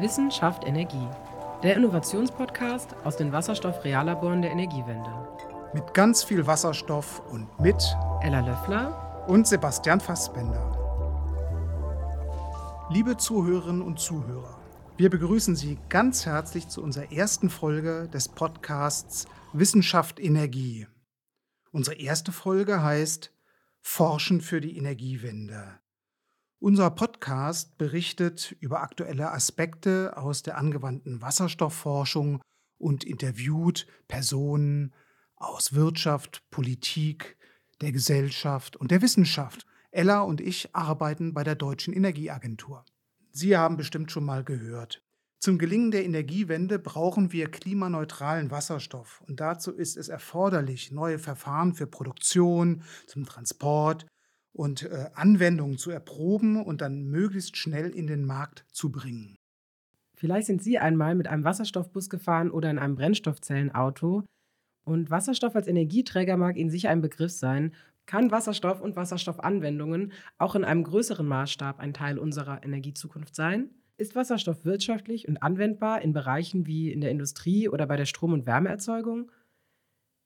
Wissen schafft Energie. Der Innovationspodcast aus den Wasserstoff-Reallaboren der Energiewende. Mit ganz viel Wasserstoff und mit Ella Löffler und Sebastian Fassbender. Liebe Zuhörerinnen und Zuhörer, wir begrüßen Sie ganz herzlich zu unserer ersten Folge des Podcasts Wissenschaft Energie. Unsere erste Folge heißt Forschen für die Energiewende. Unser Podcast berichtet über aktuelle Aspekte aus der angewandten Wasserstoffforschung und interviewt Personen aus Wirtschaft, Politik, der Gesellschaft und der Wissenschaft. Ella und ich arbeiten bei der Deutschen Energieagentur. Sie haben bestimmt schon mal gehört. Zum Gelingen der Energiewende brauchen wir klimaneutralen Wasserstoff und dazu ist es erforderlich, neue Verfahren für Produktion, zum Transport und äh, Anwendungen zu erproben und dann möglichst schnell in den Markt zu bringen. Vielleicht sind Sie einmal mit einem Wasserstoffbus gefahren oder in einem Brennstoffzellenauto. Und Wasserstoff als Energieträger mag Ihnen sicher ein Begriff sein. Kann Wasserstoff und Wasserstoffanwendungen auch in einem größeren Maßstab ein Teil unserer Energiezukunft sein? Ist Wasserstoff wirtschaftlich und anwendbar in Bereichen wie in der Industrie oder bei der Strom- und Wärmeerzeugung?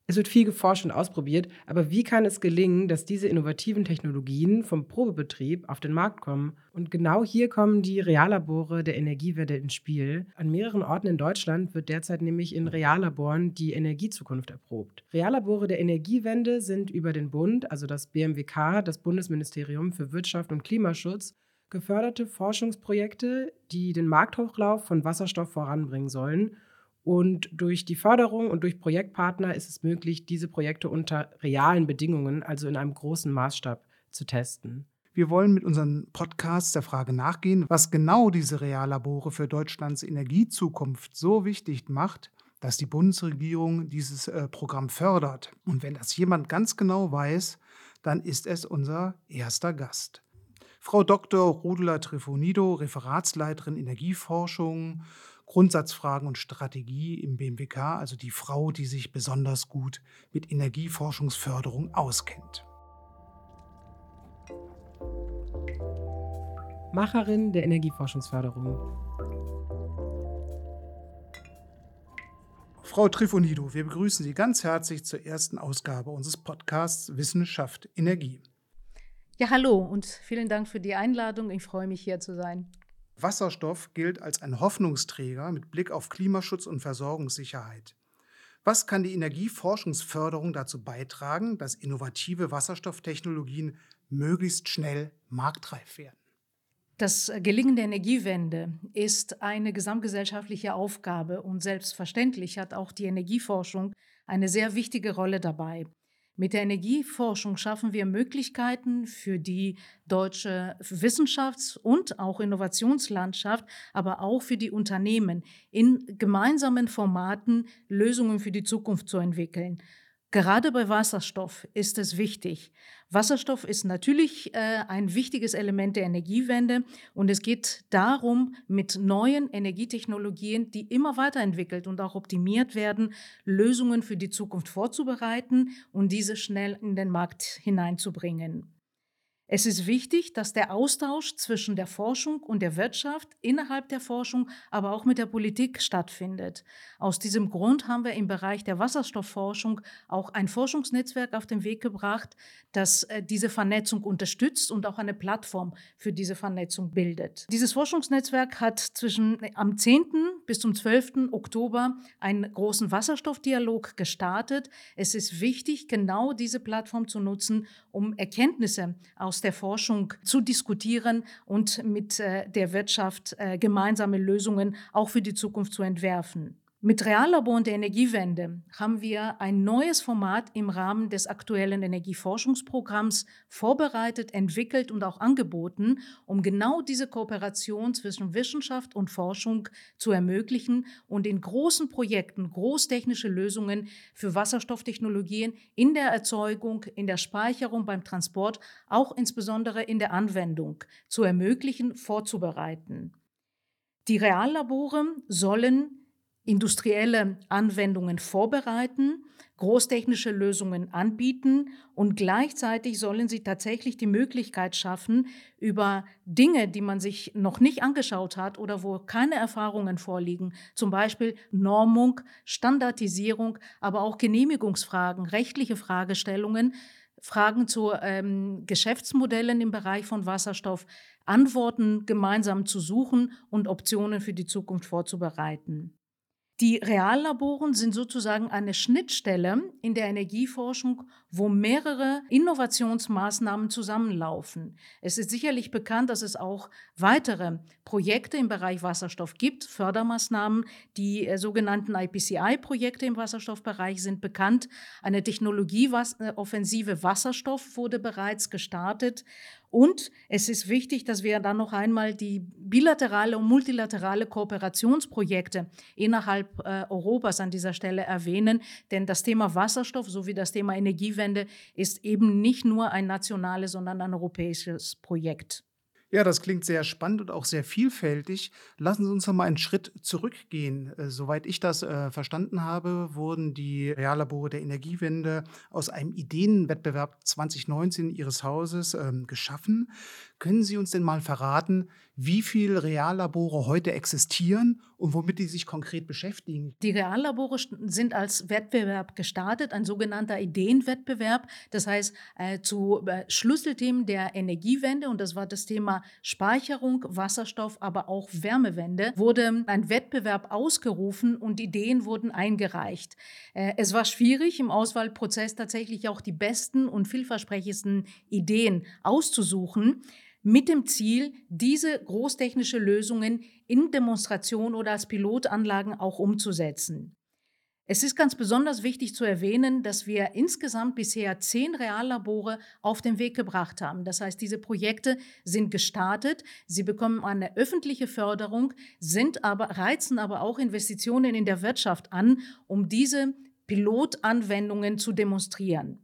Es wird viel geforscht und ausprobiert, aber wie kann es gelingen, dass diese innovativen Technologien vom Probebetrieb auf den Markt kommen? Und genau hier kommen die Reallabore der Energiewende ins Spiel. An mehreren Orten in Deutschland wird derzeit nämlich in Reallaboren die Energiezukunft erprobt. Reallabore der Energiewende sind über den Bund, also das BMWK, das Bundesministerium für Wirtschaft und Klimaschutz, geförderte Forschungsprojekte, die den Markthochlauf von Wasserstoff voranbringen sollen und durch die Förderung und durch Projektpartner ist es möglich, diese Projekte unter realen Bedingungen, also in einem großen Maßstab, zu testen. Wir wollen mit unseren Podcasts der Frage nachgehen, was genau diese Reallabore für Deutschlands Energiezukunft so wichtig macht, dass die Bundesregierung dieses äh, Programm fördert. Und wenn das jemand ganz genau weiß, dann ist es unser erster Gast. Frau Dr. Rudula Trifonido, Referatsleiterin Energieforschung Grundsatzfragen und Strategie im BMWK, also die Frau, die sich besonders gut mit Energieforschungsförderung auskennt. Macherin der Energieforschungsförderung. Frau Trifonido, wir begrüßen Sie ganz herzlich zur ersten Ausgabe unseres Podcasts Wissenschaft Energie. Ja, hallo und vielen Dank für die Einladung. Ich freue mich, hier zu sein. Wasserstoff gilt als ein Hoffnungsträger mit Blick auf Klimaschutz und Versorgungssicherheit. Was kann die Energieforschungsförderung dazu beitragen, dass innovative Wasserstofftechnologien möglichst schnell marktreif werden? Das Gelingen der Energiewende ist eine gesamtgesellschaftliche Aufgabe und selbstverständlich hat auch die Energieforschung eine sehr wichtige Rolle dabei. Mit der Energieforschung schaffen wir Möglichkeiten für die deutsche Wissenschafts- und auch Innovationslandschaft, aber auch für die Unternehmen in gemeinsamen Formaten Lösungen für die Zukunft zu entwickeln. Gerade bei Wasserstoff ist es wichtig. Wasserstoff ist natürlich äh, ein wichtiges Element der Energiewende und es geht darum, mit neuen Energietechnologien, die immer weiterentwickelt und auch optimiert werden, Lösungen für die Zukunft vorzubereiten und diese schnell in den Markt hineinzubringen. Es ist wichtig, dass der Austausch zwischen der Forschung und der Wirtschaft innerhalb der Forschung, aber auch mit der Politik stattfindet. Aus diesem Grund haben wir im Bereich der Wasserstoffforschung auch ein Forschungsnetzwerk auf den Weg gebracht, das äh, diese Vernetzung unterstützt und auch eine Plattform für diese Vernetzung bildet. Dieses Forschungsnetzwerk hat zwischen äh, am 10. bis zum 12. Oktober einen großen Wasserstoffdialog gestartet. Es ist wichtig, genau diese Plattform zu nutzen, um Erkenntnisse aus der Forschung zu diskutieren und mit äh, der Wirtschaft äh, gemeinsame Lösungen auch für die Zukunft zu entwerfen. Mit Reallabor und der Energiewende haben wir ein neues Format im Rahmen des aktuellen Energieforschungsprogramms vorbereitet, entwickelt und auch angeboten, um genau diese Kooperation zwischen Wissenschaft und Forschung zu ermöglichen und in großen Projekten großtechnische Lösungen für Wasserstofftechnologien in der Erzeugung, in der Speicherung, beim Transport, auch insbesondere in der Anwendung zu ermöglichen, vorzubereiten. Die Reallabore sollen industrielle Anwendungen vorbereiten, großtechnische Lösungen anbieten und gleichzeitig sollen sie tatsächlich die Möglichkeit schaffen, über Dinge, die man sich noch nicht angeschaut hat oder wo keine Erfahrungen vorliegen, zum Beispiel Normung, Standardisierung, aber auch Genehmigungsfragen, rechtliche Fragestellungen, Fragen zu ähm, Geschäftsmodellen im Bereich von Wasserstoff, Antworten gemeinsam zu suchen und Optionen für die Zukunft vorzubereiten. Die Reallaboren sind sozusagen eine Schnittstelle in der Energieforschung, wo mehrere Innovationsmaßnahmen zusammenlaufen. Es ist sicherlich bekannt, dass es auch weitere Projekte im Bereich Wasserstoff gibt, Fördermaßnahmen. Die äh, sogenannten IPCI-Projekte im Wasserstoffbereich sind bekannt. Eine Technologieoffensive Wasserstoff wurde bereits gestartet und es ist wichtig, dass wir dann noch einmal die bilaterale und multilaterale Kooperationsprojekte innerhalb äh, Europas an dieser Stelle erwähnen. Denn das Thema Wasserstoff sowie das Thema Energiewende ist eben nicht nur ein nationales, sondern ein europäisches Projekt. Ja, das klingt sehr spannend und auch sehr vielfältig. Lassen Sie uns noch mal einen Schritt zurückgehen. Äh, soweit ich das äh, verstanden habe, wurden die Reallabore der Energiewende aus einem Ideenwettbewerb 2019 Ihres Hauses ähm, geschaffen. Können Sie uns denn mal verraten, wie viele Reallabore heute existieren und womit die sich konkret beschäftigen? Die Reallabore sind als Wettbewerb gestartet, ein sogenannter Ideenwettbewerb. Das heißt, äh, zu äh, Schlüsselthemen der Energiewende, und das war das Thema Speicherung, Wasserstoff, aber auch Wärmewende, wurde ein Wettbewerb ausgerufen und Ideen wurden eingereicht. Äh, es war schwierig, im Auswahlprozess tatsächlich auch die besten und vielversprechendsten Ideen auszusuchen mit dem Ziel, diese großtechnische Lösungen in Demonstration oder als Pilotanlagen auch umzusetzen. Es ist ganz besonders wichtig zu erwähnen, dass wir insgesamt bisher zehn Reallabore auf den Weg gebracht haben. Das heißt, diese Projekte sind gestartet, sie bekommen eine öffentliche Förderung, sind aber, reizen aber auch Investitionen in der Wirtschaft an, um diese Pilotanwendungen zu demonstrieren.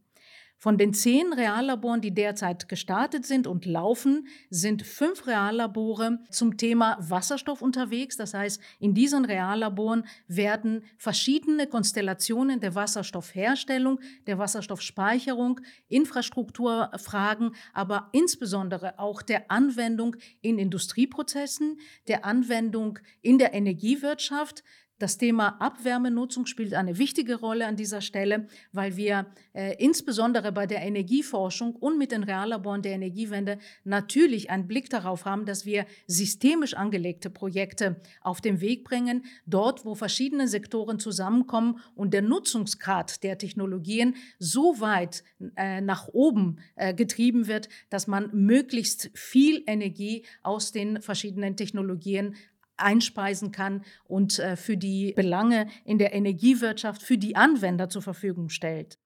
Von den zehn Reallaboren, die derzeit gestartet sind und laufen, sind fünf Reallabore zum Thema Wasserstoff unterwegs. Das heißt, in diesen Reallaboren werden verschiedene Konstellationen der Wasserstoffherstellung, der Wasserstoffspeicherung, Infrastrukturfragen, aber insbesondere auch der Anwendung in Industrieprozessen, der Anwendung in der Energiewirtschaft, das Thema Abwärmenutzung spielt eine wichtige Rolle an dieser Stelle, weil wir äh, insbesondere bei der Energieforschung und mit den Reallaboren der Energiewende natürlich einen Blick darauf haben, dass wir systemisch angelegte Projekte auf den Weg bringen, dort, wo verschiedene Sektoren zusammenkommen und der Nutzungsgrad der Technologien so weit äh, nach oben äh, getrieben wird, dass man möglichst viel Energie aus den verschiedenen Technologien einspeisen kann und äh, für die Belange in der Energiewirtschaft für die Anwender zur Verfügung stellt.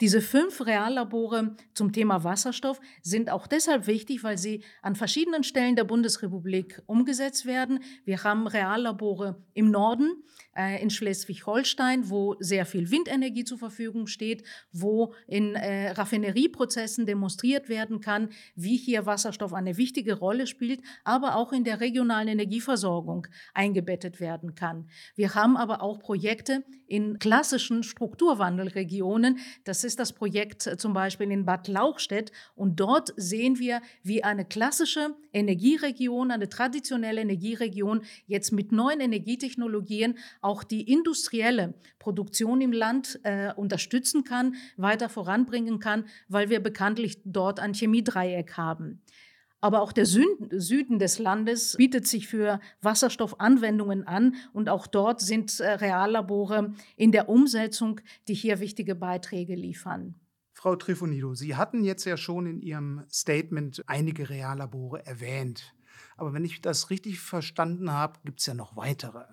Diese fünf Reallabore zum Thema Wasserstoff sind auch deshalb wichtig, weil sie an verschiedenen Stellen der Bundesrepublik umgesetzt werden. Wir haben Reallabore im Norden, äh, in Schleswig-Holstein, wo sehr viel Windenergie zur Verfügung steht, wo in äh, Raffinerieprozessen demonstriert werden kann, wie hier Wasserstoff eine wichtige Rolle spielt, aber auch in der regionalen Energieversorgung eingebettet werden kann. Wir haben aber auch Projekte in klassischen Strukturwandelregionen. Das das Projekt äh, zum Beispiel in Bad Lauchstädt. Und dort sehen wir, wie eine klassische Energieregion, eine traditionelle Energieregion jetzt mit neuen Energietechnologien auch die industrielle Produktion im Land äh, unterstützen kann, weiter voranbringen kann, weil wir bekanntlich dort ein Chemiedreieck haben. Aber auch der Süden des Landes bietet sich für Wasserstoffanwendungen an und auch dort sind äh, Reallabore in der Umsetzung, die hier wichtige Beiträge liefern. Frau Trifonido, Sie hatten jetzt ja schon in Ihrem Statement einige Reallabore erwähnt. Aber wenn ich das richtig verstanden habe, gibt es ja noch weitere.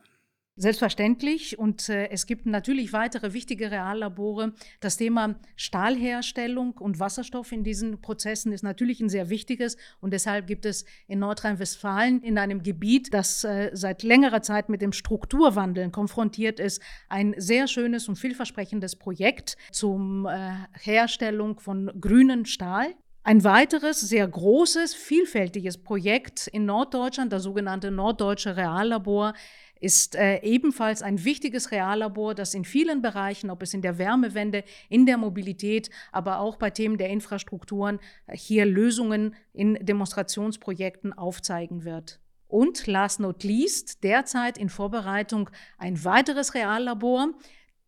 Selbstverständlich. Und äh, es gibt natürlich weitere wichtige Reallabore. Das Thema Stahlherstellung und Wasserstoff in diesen Prozessen ist natürlich ein sehr wichtiges. Und deshalb gibt es in Nordrhein-Westfalen in einem Gebiet, das äh, seit längerer Zeit mit dem Strukturwandeln konfrontiert ist, ein sehr schönes und vielversprechendes Projekt zum äh, Herstellung von grünen Stahl. Ein weiteres, sehr großes, vielfältiges Projekt in Norddeutschland, das sogenannte Norddeutsche Reallabor, ist äh, ebenfalls ein wichtiges Reallabor, das in vielen Bereichen, ob es in der Wärmewende, in der Mobilität, aber auch bei Themen der Infrastrukturen, äh, hier Lösungen in Demonstrationsprojekten aufzeigen wird. Und last not least, derzeit in Vorbereitung ein weiteres Reallabor.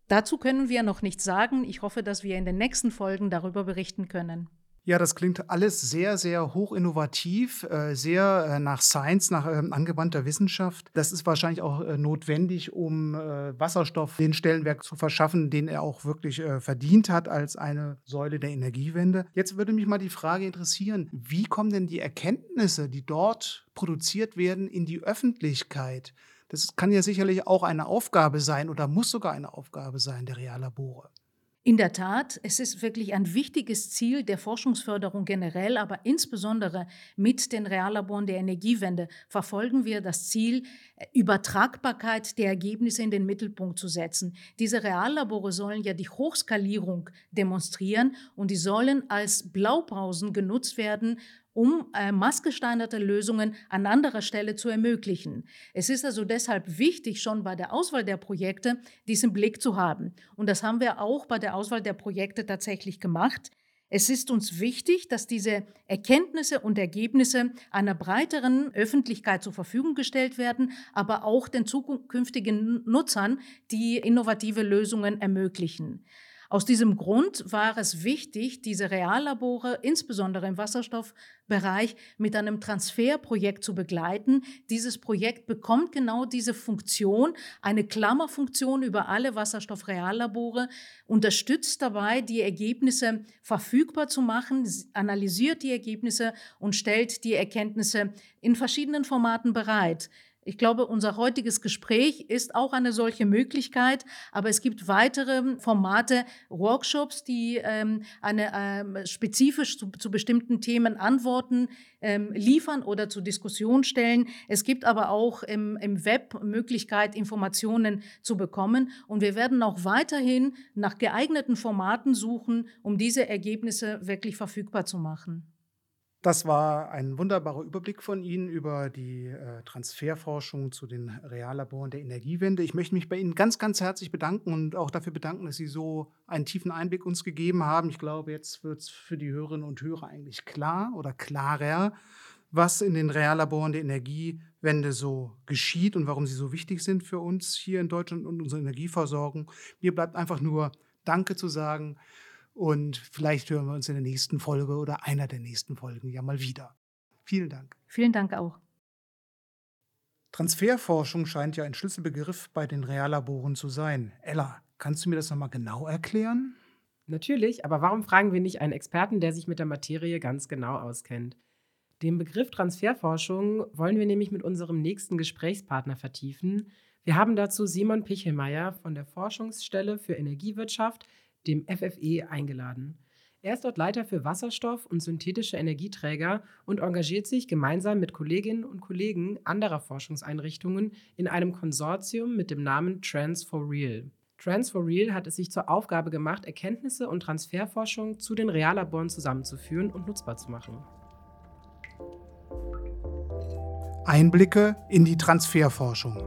Dazu können wir noch nichts sagen. Ich hoffe, dass wir in den nächsten Folgen darüber berichten können. Ja, das klingt alles sehr, sehr hochinnovativ, äh, sehr äh, nach Science, nach ähm, angewandter Wissenschaft. Das ist wahrscheinlich auch äh, notwendig, um Wasserstoff den Stellenwert zu verschaffen, den er auch wirklich verdient hat als eine Säule der Energiewende. Jetzt würde mich mal die Frage interessieren, wie kommen denn die Erkenntnisse, die dort produziert werden, in die Öffentlichkeit? Das kann ja sicherlich auch eine Aufgabe sein oder muss sogar eine Aufgabe sein der Reallabore. In der Tat, es ist wirklich ein wichtiges Ziel der Forschungsförderung generell, aber insbesondere mit den Reallaboren der Energiewende verfolgen wir das Ziel, Übertragbarkeit der Ergebnisse in den Mittelpunkt zu setzen. Diese Reallabore sollen ja die Hochskalierung demonstrieren und die sollen als Blaupausen genutzt werden, um äh, maßgesteigerte Lösungen an anderer Stelle zu ermöglichen. Es ist also deshalb wichtig, schon bei der Auswahl der Projekte diesen Blick zu haben. Und das haben wir auch bei der Auswahl der Projekte tatsächlich gemacht. Es ist uns wichtig, dass diese Erkenntnisse und Ergebnisse einer breiteren Öffentlichkeit zur Verfügung gestellt werden, aber auch den zukünftigen Nutzern, die innovative Lösungen ermöglichen. Aus diesem Grund war es wichtig, diese Reallabore, insbesondere im Wasserstoffbereich, mit einem Transferprojekt zu begleiten. Dieses Projekt bekommt genau diese Funktion, eine Klammerfunktion über alle Wasserstoffreallabore, unterstützt dabei, die Ergebnisse verfügbar zu machen, analysiert die Ergebnisse und stellt die Erkenntnisse in verschiedenen Formaten bereit. Ich glaube, unser heutiges Gespräch ist auch eine solche Möglichkeit, aber es gibt weitere Formate, Workshops, die ähm, eine, ähm, spezifisch zu, zu, bestimmten Themen Antworten ähm, liefern oder zur Diskussion stellen. Es gibt aber auch im, im Web Möglichkeit, Informationen zu bekommen und wir werden auch weiterhin nach geeigneten Formaten suchen, um diese Ergebnisse wirklich verfügbar zu machen. Das war ein wunderbarer Überblick von Ihnen über die äh, Transferforschung zu den Reallaboren der Energiewende. Ich möchte mich bei Ihnen ganz, ganz herzlich bedanken und auch dafür bedanken, dass Sie so einen tiefen Einblick uns gegeben haben. Ich glaube, jetzt wird es für die Hörerinnen und Hörer eigentlich klar oder klarer, was in den Reallaboren der Energiewende so geschieht und warum sie so wichtig sind für uns hier in Deutschland und unsere Energieversorgung. Mir bleibt einfach nur Danke zu sagen. Und vielleicht hören wir uns in der nächsten Folge oder einer der nächsten Folgen ja mal wieder. Vielen Dank. Vielen Dank auch. Transferforschung scheint ja ein Schlüsselbegriff bei den Reallaboren zu sein. Ella, kannst du mir das nochmal genau erklären? Natürlich, aber warum fragen wir nicht einen Experten, der sich mit der Materie ganz genau auskennt? Den Begriff Transferforschung wollen wir nämlich mit unserem nächsten Gesprächspartner vertiefen. Wir haben dazu Simon Pichelmeier von der Forschungsstelle für Energiewirtschaft dem FFE, eingeladen. Er ist dort Leiter für Wasserstoff und synthetische Energieträger und engagiert sich gemeinsam mit Kolleginnen und Kollegen anderer Forschungseinrichtungen in einem Konsortium mit dem Namen Trans for Real. Trans for Real hat es sich zur Aufgabe gemacht, Erkenntnisse und Transferforschung zu den Reallaboren zusammenzuführen und nutzbar zu machen. Einblicke in die Transferforschung.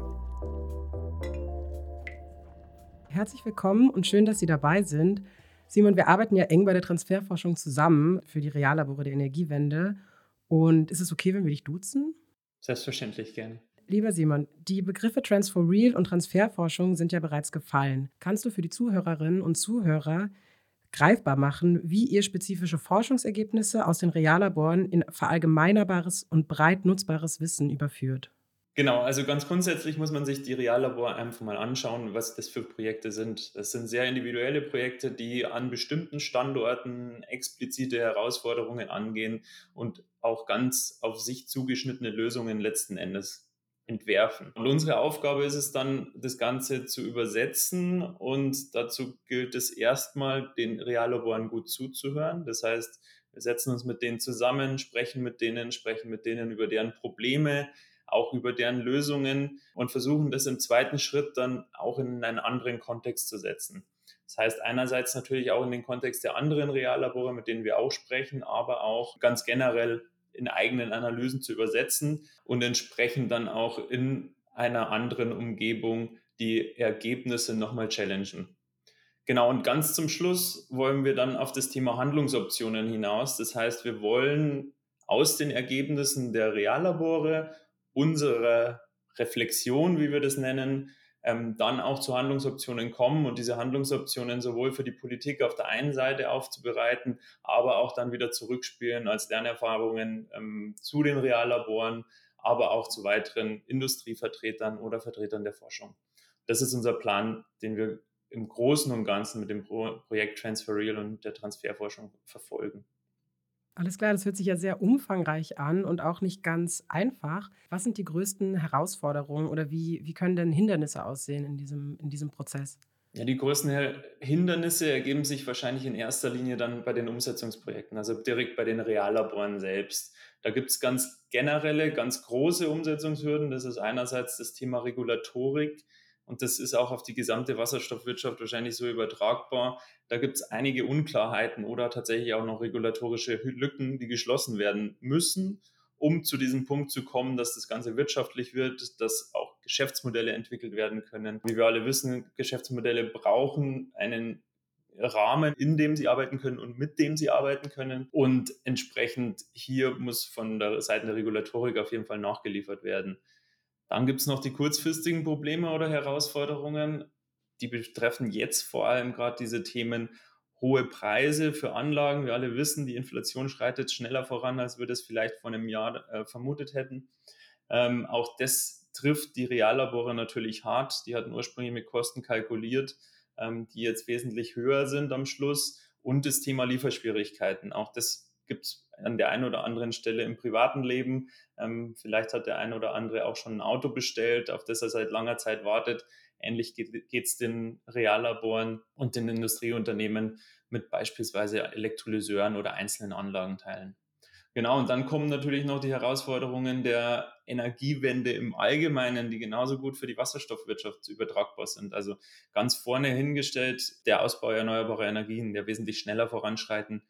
Herzlich willkommen und schön, dass Sie dabei sind. Simon, wir arbeiten ja eng bei der Transferforschung zusammen für die Reallabore der Energiewende. Und ist es okay, wenn wir dich duzen? Selbstverständlich gerne. Lieber Simon, die Begriffe Transfer Real und Transferforschung sind ja bereits gefallen. Kannst du für die Zuhörerinnen und Zuhörer greifbar machen, wie ihr spezifische Forschungsergebnisse aus den Reallaboren in verallgemeinerbares und breit nutzbares Wissen überführt? Genau, also ganz grundsätzlich muss man sich die Reallabor einfach mal anschauen, was das für Projekte sind. Das sind sehr individuelle Projekte, die an bestimmten Standorten explizite Herausforderungen angehen und auch ganz auf sich zugeschnittene Lösungen letzten Endes entwerfen. Und unsere Aufgabe ist es dann, das Ganze zu übersetzen und dazu gilt es erstmal, den Reallaboren gut zuzuhören. Das heißt, wir setzen uns mit denen zusammen, sprechen mit denen, sprechen mit denen über deren Probleme, auch über deren Lösungen und versuchen das im zweiten Schritt dann auch in einen anderen Kontext zu setzen. Das heißt einerseits natürlich auch in den Kontext der anderen Reallabore, mit denen wir auch sprechen, aber auch ganz generell in eigenen Analysen zu übersetzen und entsprechend dann auch in einer anderen Umgebung die Ergebnisse nochmal challengen. Genau, und ganz zum Schluss wollen wir dann auf das Thema Handlungsoptionen hinaus. Das heißt, wir wollen aus den Ergebnissen der Reallabore unsere Reflexion, wie wir das nennen, ähm, dann auch zu Handlungsoptionen kommen und diese Handlungsoptionen sowohl für die Politik auf der einen Seite aufzubereiten, aber auch dann wieder zurückspielen als Lernerfahrungen ähm, zu den Reallaboren, aber auch zu weiteren Industrievertretern oder Vertretern der Forschung. Das ist unser Plan, den wir im Großen und Ganzen mit dem Pro Projekt Transferreal und der Transferforschung verfolgen. Alles klar, das hört sich ja sehr umfangreich an und auch nicht ganz einfach. Was sind die größten Herausforderungen oder wie, wie können denn Hindernisse aussehen in diesem, in diesem Prozess? Ja, die größten Hindernisse ergeben sich wahrscheinlich in erster Linie dann bei den Umsetzungsprojekten, also direkt bei den Reallaboren selbst. Da gibt es ganz generelle, ganz große Umsetzungshürden. Das ist einerseits das Thema Regulatorik. Und das ist auch auf die gesamte Wasserstoffwirtschaft wahrscheinlich so übertragbar. Da gibt es einige Unklarheiten oder tatsächlich auch noch regulatorische Lücken, die geschlossen werden müssen, um zu diesem Punkt zu kommen, dass das Ganze wirtschaftlich wird, dass auch Geschäftsmodelle entwickelt werden können. Wie wir alle wissen, Geschäftsmodelle brauchen einen Rahmen, in dem sie arbeiten können und mit dem sie arbeiten können. Und entsprechend hier muss von der Seite der Regulatorik auf jeden Fall nachgeliefert werden. Dann gibt es noch die kurzfristigen Probleme oder Herausforderungen. Die betreffen jetzt vor allem gerade diese Themen hohe Preise für Anlagen. Wir alle wissen, die Inflation schreitet schneller voran, als wir das vielleicht vor einem Jahr äh, vermutet hätten. Ähm, auch das trifft die Reallabore natürlich hart. Die hatten ursprünglich mit Kosten kalkuliert, ähm, die jetzt wesentlich höher sind am Schluss. Und das Thema Lieferschwierigkeiten. Auch das gibt es an der einen oder anderen Stelle im privaten Leben. Ähm, vielleicht hat der eine oder andere auch schon ein Auto bestellt, auf das er seit langer Zeit wartet. Ähnlich geht es den Reallaboren und den Industrieunternehmen mit beispielsweise Elektrolyseuren oder einzelnen Anlagenteilen. Genau, und dann kommen natürlich noch die Herausforderungen der Energiewende im Allgemeinen, die genauso gut für die Wasserstoffwirtschaft übertragbar sind. Also ganz vorne hingestellt der Ausbau erneuerbarer Energien, der wesentlich schneller voranschreiten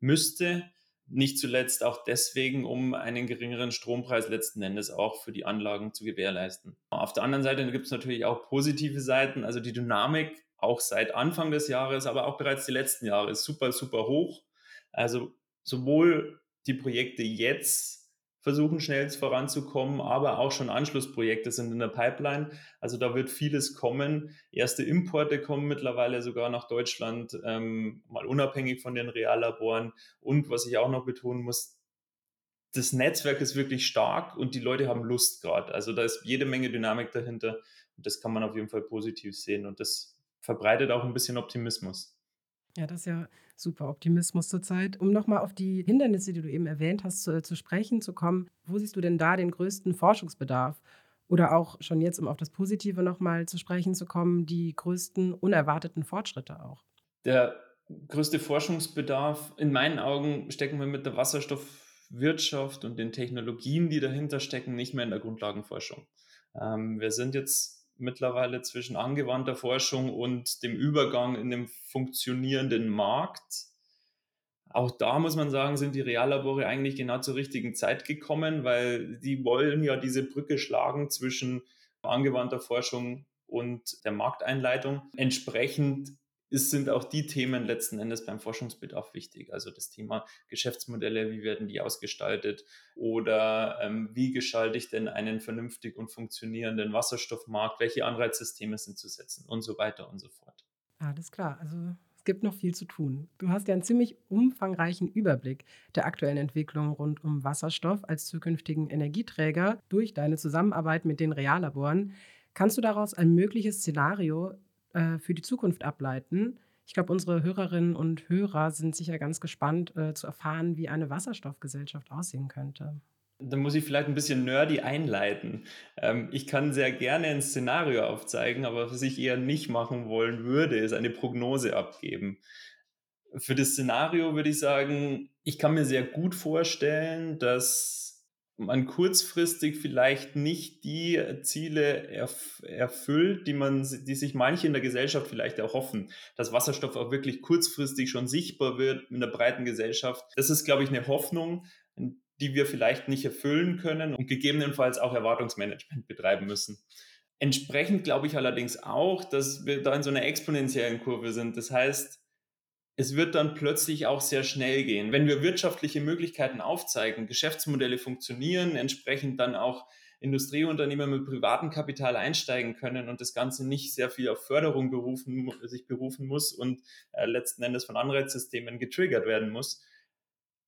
müsste. Nicht zuletzt auch deswegen, um einen geringeren Strompreis letzten Endes auch für die Anlagen zu gewährleisten. Auf der anderen Seite gibt es natürlich auch positive Seiten. Also die Dynamik auch seit Anfang des Jahres, aber auch bereits die letzten Jahre ist super, super hoch. Also sowohl die Projekte jetzt versuchen schnell voranzukommen, aber auch schon Anschlussprojekte sind in der Pipeline. Also da wird vieles kommen. Erste Importe kommen mittlerweile sogar nach Deutschland, ähm, mal unabhängig von den Reallaboren. Und was ich auch noch betonen muss, das Netzwerk ist wirklich stark und die Leute haben Lust gerade. Also da ist jede Menge Dynamik dahinter und das kann man auf jeden Fall positiv sehen und das verbreitet auch ein bisschen Optimismus. Ja, das ist ja super Optimismus zurzeit. Um nochmal auf die Hindernisse, die du eben erwähnt hast, zu, zu, sprechen zu kommen, wo siehst du denn da den größten Forschungsbedarf? Oder auch schon jetzt, um auf das Positive nochmal zu sprechen zu kommen, die größten unerwarteten Fortschritte auch? Der größte Forschungsbedarf, in meinen Augen, stecken wir mit der Wasserstoffwirtschaft und den Technologien, die dahinter stecken, nicht mehr in der Grundlagenforschung. Ähm, wir sind jetzt mittlerweile zwischen angewandter Forschung und dem Übergang in den funktionierenden Markt. Auch da muss man sagen, sind die Reallabore eigentlich genau zur richtigen Zeit gekommen, weil die wollen ja diese Brücke schlagen zwischen angewandter Forschung und der Markteinleitung. Entsprechend ist, sind auch die Themen letzten Endes beim Forschungsbedarf wichtig. Also das Thema Geschäftsmodelle, wie werden die ausgestaltet oder ähm, wie gestalte ich denn einen vernünftig und funktionierenden Wasserstoffmarkt, welche Anreizsysteme sind zu setzen und so weiter und so fort. Alles klar, also es gibt noch viel zu tun. Du hast ja einen ziemlich umfangreichen Überblick der aktuellen Entwicklung rund um Wasserstoff als zukünftigen Energieträger durch deine Zusammenarbeit mit den Reallaboren. Kannst du daraus ein mögliches Szenario äh, für die Zukunft ableiten. Ich glaube, unsere Hörerinnen und Hörer sind sicher ganz gespannt äh, zu erfahren, wie eine Wasserstoffgesellschaft aussehen könnte. Da muss ich vielleicht ein bisschen nerdy einleiten. Ähm, ich kann sehr gerne ein Szenario aufzeigen, aber was ich eher nicht machen wollen würde, ist eine Prognose abgeben. Für das Szenario würde ich sagen, ich kann mir sehr gut vorstellen, dass man kurzfristig vielleicht nicht die Ziele erf erfüllt, die man, die sich manche in der Gesellschaft vielleicht erhoffen, dass Wasserstoff auch wirklich kurzfristig schon sichtbar wird in der breiten Gesellschaft. Das ist, glaube ich, eine Hoffnung, die wir vielleicht nicht erfüllen können und gegebenenfalls auch Erwartungsmanagement betreiben müssen. Entsprechend glaube ich allerdings auch, dass wir da in so einer exponentiellen Kurve sind. Das heißt, es wird dann plötzlich auch sehr schnell gehen. Wenn wir wirtschaftliche Möglichkeiten aufzeigen, Geschäftsmodelle funktionieren, entsprechend dann auch Industrieunternehmer mit privatem Kapital einsteigen können und das Ganze nicht sehr viel auf Förderung berufen, sich berufen muss und äh, letzten Endes von Anreizsystemen getriggert werden muss,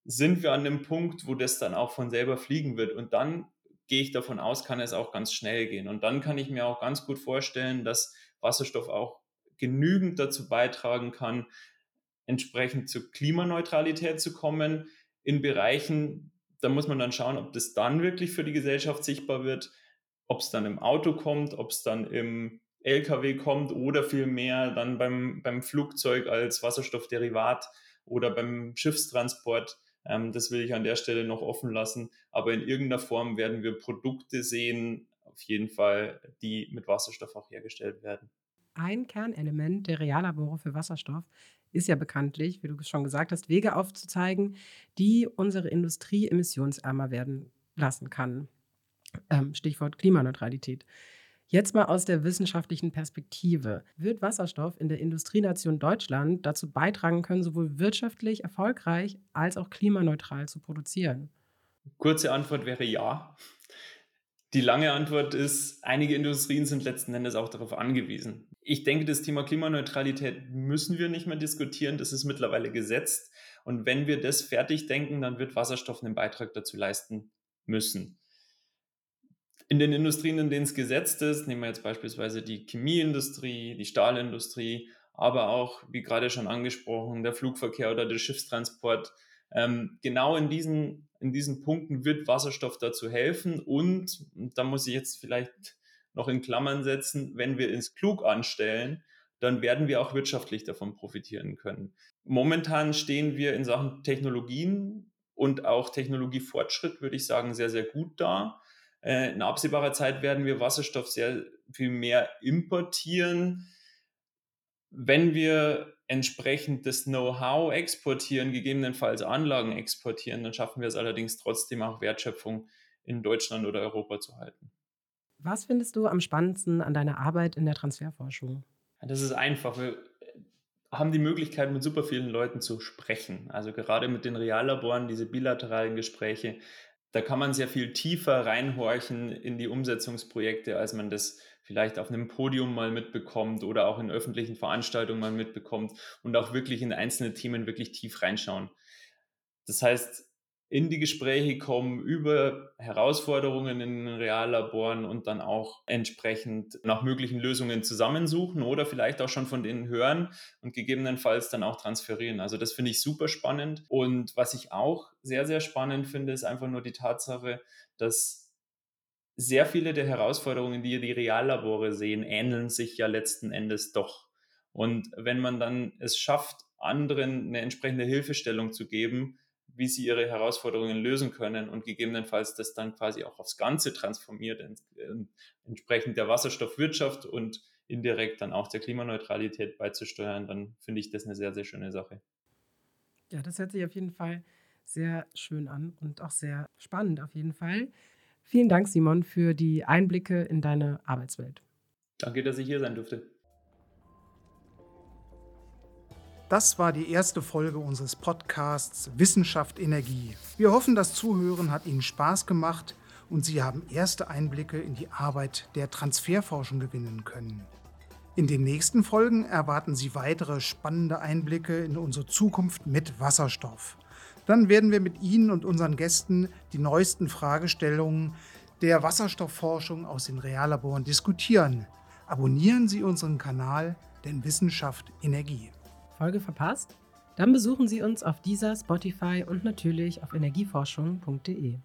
sind wir an dem Punkt, wo das dann auch von selber fliegen wird. Und dann gehe ich davon aus, kann es auch ganz schnell gehen. Und dann kann ich mir auch ganz gut vorstellen, dass Wasserstoff auch genügend dazu beitragen kann, entsprechend zur Klimaneutralität zu kommen in Bereichen, da muss man dann schauen, ob das dann wirklich für die Gesellschaft sichtbar wird, ob es dann im Auto kommt, ob es dann im LKW kommt oder vielmehr dann beim, beim Flugzeug als Wasserstoffderivat oder beim Schiffstransport. Ähm, das will ich an der Stelle noch offen lassen. Aber in irgendeiner Form werden wir Produkte sehen, auf jeden Fall, die mit Wasserstoff auch hergestellt werden. Ein Kernelement der Reallabore für Wasserstoff ist ja bekanntlich, wie du schon gesagt hast, Wege aufzuzeigen, die unsere Industrie emissionsärmer werden lassen kann. Ähm, Stichwort Klimaneutralität. Jetzt mal aus der wissenschaftlichen Perspektive. Wird Wasserstoff in der Industrienation Deutschland dazu beitragen können, sowohl wirtschaftlich erfolgreich als auch klimaneutral zu produzieren? Kurze Antwort wäre ja. Die lange Antwort ist, einige Industrien sind letzten Endes auch darauf angewiesen. Ich denke, das Thema Klimaneutralität müssen wir nicht mehr diskutieren. Das ist mittlerweile gesetzt. Und wenn wir das fertig denken, dann wird Wasserstoff einen Beitrag dazu leisten müssen. In den Industrien, in denen es gesetzt ist, nehmen wir jetzt beispielsweise die Chemieindustrie, die Stahlindustrie, aber auch, wie gerade schon angesprochen, der Flugverkehr oder der Schiffstransport, ähm, genau in diesen, in diesen Punkten wird Wasserstoff dazu helfen. Und, da muss ich jetzt vielleicht noch in Klammern setzen, wenn wir es klug anstellen, dann werden wir auch wirtschaftlich davon profitieren können. Momentan stehen wir in Sachen Technologien und auch Technologiefortschritt, würde ich sagen, sehr, sehr gut da. Äh, in absehbarer Zeit werden wir Wasserstoff sehr viel mehr importieren. Wenn wir entsprechend das Know-how exportieren, gegebenenfalls Anlagen exportieren, dann schaffen wir es allerdings trotzdem auch Wertschöpfung in Deutschland oder Europa zu halten. Was findest du am spannendsten an deiner Arbeit in der Transferforschung? Das ist einfach. Wir haben die Möglichkeit, mit super vielen Leuten zu sprechen. Also gerade mit den Reallaboren, diese bilateralen Gespräche, da kann man sehr viel tiefer reinhorchen in die Umsetzungsprojekte, als man das vielleicht auf einem Podium mal mitbekommt oder auch in öffentlichen Veranstaltungen mal mitbekommt und auch wirklich in einzelne Themen wirklich tief reinschauen. Das heißt, in die Gespräche kommen über Herausforderungen in den Reallaboren und dann auch entsprechend nach möglichen Lösungen zusammensuchen oder vielleicht auch schon von denen hören und gegebenenfalls dann auch transferieren. Also das finde ich super spannend. Und was ich auch sehr, sehr spannend finde, ist einfach nur die Tatsache, dass sehr viele der Herausforderungen, die die Reallabore sehen, ähneln sich ja letzten Endes doch. Und wenn man dann es schafft, anderen eine entsprechende Hilfestellung zu geben, wie sie ihre Herausforderungen lösen können und gegebenenfalls das dann quasi auch aufs Ganze transformiert, entsprechend der Wasserstoffwirtschaft und indirekt dann auch der Klimaneutralität beizusteuern, dann finde ich das eine sehr, sehr schöne Sache. Ja, das hört sich auf jeden Fall sehr schön an und auch sehr spannend auf jeden Fall. Vielen Dank, Simon, für die Einblicke in deine Arbeitswelt. Danke, dass ich hier sein durfte. Das war die erste Folge unseres Podcasts Wissenschaft Energie. Wir hoffen, das Zuhören hat Ihnen Spaß gemacht und Sie haben erste Einblicke in die Arbeit der Transferforschung gewinnen können. In den nächsten Folgen erwarten Sie weitere spannende Einblicke in unsere Zukunft mit Wasserstoff. Dann werden wir mit Ihnen und unseren Gästen die neuesten Fragestellungen der Wasserstoffforschung aus den Reallaboren diskutieren. Abonnieren Sie unseren Kanal, denn Wissenschaft Energie. Folge verpasst? Dann besuchen Sie uns auf dieser Spotify und natürlich auf energieforschung.de.